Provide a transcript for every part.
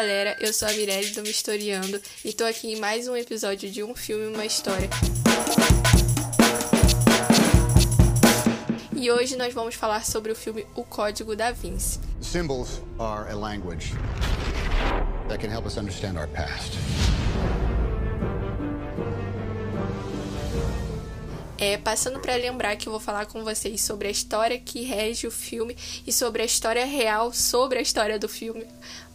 galera, eu sou a Mirelle do Mistoriando e tô aqui em mais um episódio de Um Filme Uma História. E hoje nós vamos falar sobre o filme O Código da Vinci. Symbols are a language that can help us understand our past. É, passando para lembrar que eu vou falar com vocês sobre a história que rege o filme e sobre a história real sobre a história do filme,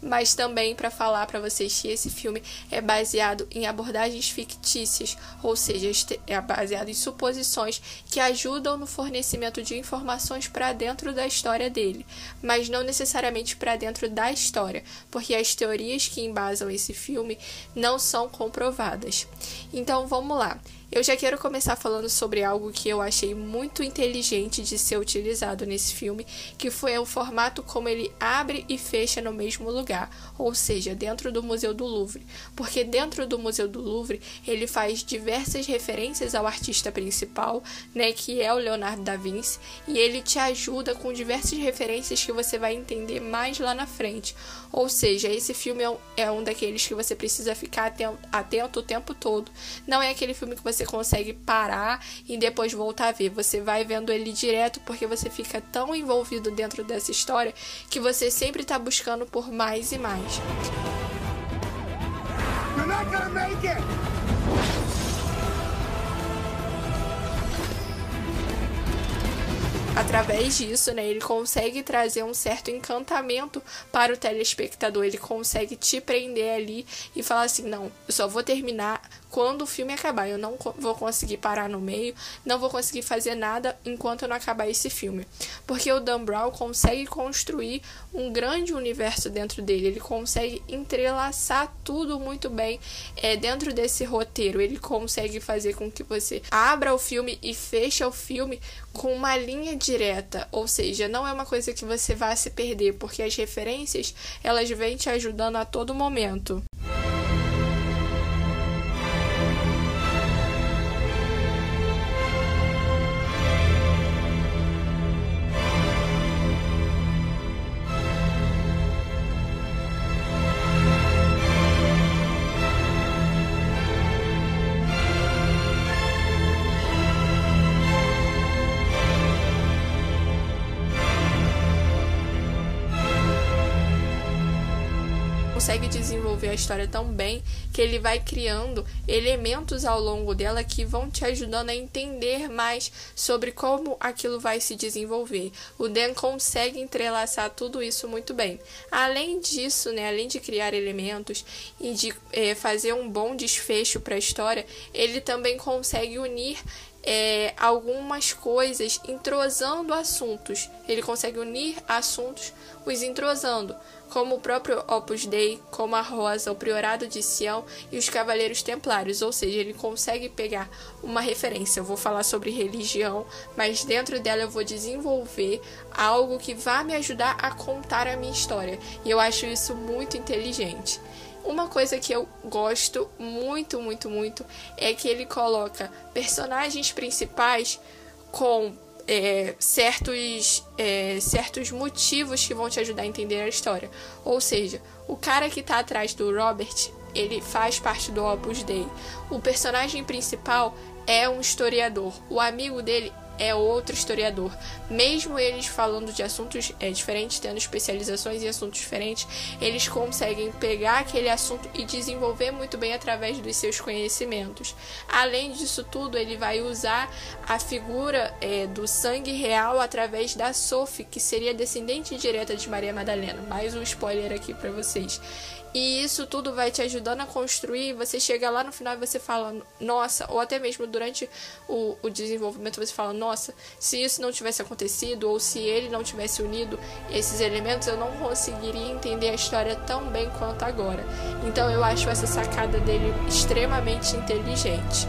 mas também para falar para vocês que esse filme é baseado em abordagens fictícias, ou seja, é baseado em suposições que ajudam no fornecimento de informações para dentro da história dele, mas não necessariamente para dentro da história, porque as teorias que embasam esse filme não são comprovadas. Então vamos lá. Eu já quero começar falando sobre algo que eu achei muito inteligente de ser utilizado nesse filme, que foi o formato como ele abre e fecha no mesmo lugar, ou seja, dentro do Museu do Louvre. Porque dentro do Museu do Louvre, ele faz diversas referências ao artista principal, né, que é o Leonardo da Vinci, e ele te ajuda com diversas referências que você vai entender mais lá na frente. Ou seja, esse filme é um, é daqueles que você precisa ficar atento, atento o tempo todo. Não é aquele filme que você consegue parar e depois voltar a ver. Você vai vendo ele direto porque você fica tão envolvido dentro dessa história que você sempre está buscando por mais e mais. You're not gonna make it! através disso, né, ele consegue trazer um certo encantamento para o telespectador. Ele consegue te prender ali e falar assim: não, eu só vou terminar quando o filme acabar. Eu não vou conseguir parar no meio, não vou conseguir fazer nada enquanto não acabar esse filme. Porque o Dan Brown consegue construir um grande universo dentro dele, ele consegue entrelaçar tudo muito bem é, dentro desse roteiro. Ele consegue fazer com que você abra o filme e feche o filme com uma linha direta, ou seja, não é uma coisa que você vá se perder, porque as referências elas vêm te ajudando a todo momento. Consegue desenvolver a história tão bem que ele vai criando elementos ao longo dela que vão te ajudando a entender mais sobre como aquilo vai se desenvolver. O Dan consegue entrelaçar tudo isso muito bem. Além disso, né, além de criar elementos e de é, fazer um bom desfecho para a história, ele também consegue unir é, algumas coisas entrosando assuntos. Ele consegue unir assuntos os entrosando, como o próprio Opus Dei, como a Rosa, o Priorado de Sião e os Cavaleiros Templários. Ou seja, ele consegue pegar uma referência. Eu vou falar sobre religião, mas dentro dela eu vou desenvolver algo que vai me ajudar a contar a minha história. E eu acho isso muito inteligente. Uma coisa que eu gosto muito, muito, muito é que ele coloca personagens principais com é, certos, é, certos motivos que vão te ajudar a entender a história. Ou seja, o cara que está atrás do Robert, ele faz parte do Opus Dei. O personagem principal é um historiador. O amigo dele é outro historiador. Mesmo eles falando de assuntos é, diferentes, tendo especializações em assuntos diferentes, eles conseguem pegar aquele assunto e desenvolver muito bem através dos seus conhecimentos. Além disso tudo, ele vai usar a figura é, do sangue real através da Sophie, que seria descendente direta de Maria Madalena. Mais um spoiler aqui para vocês. E isso tudo vai te ajudando a construir. Você chega lá no final e você fala, nossa, ou até mesmo durante o, o desenvolvimento você fala, nossa, se isso não tivesse acontecido, ou se ele não tivesse unido esses elementos, eu não conseguiria entender a história tão bem quanto agora. Então eu acho essa sacada dele extremamente inteligente.